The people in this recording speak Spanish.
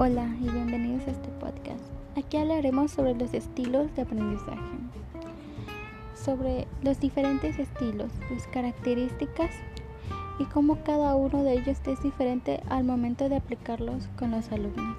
Hola y bienvenidos a este podcast. Aquí hablaremos sobre los estilos de aprendizaje, sobre los diferentes estilos, sus características y cómo cada uno de ellos es diferente al momento de aplicarlos con los alumnos.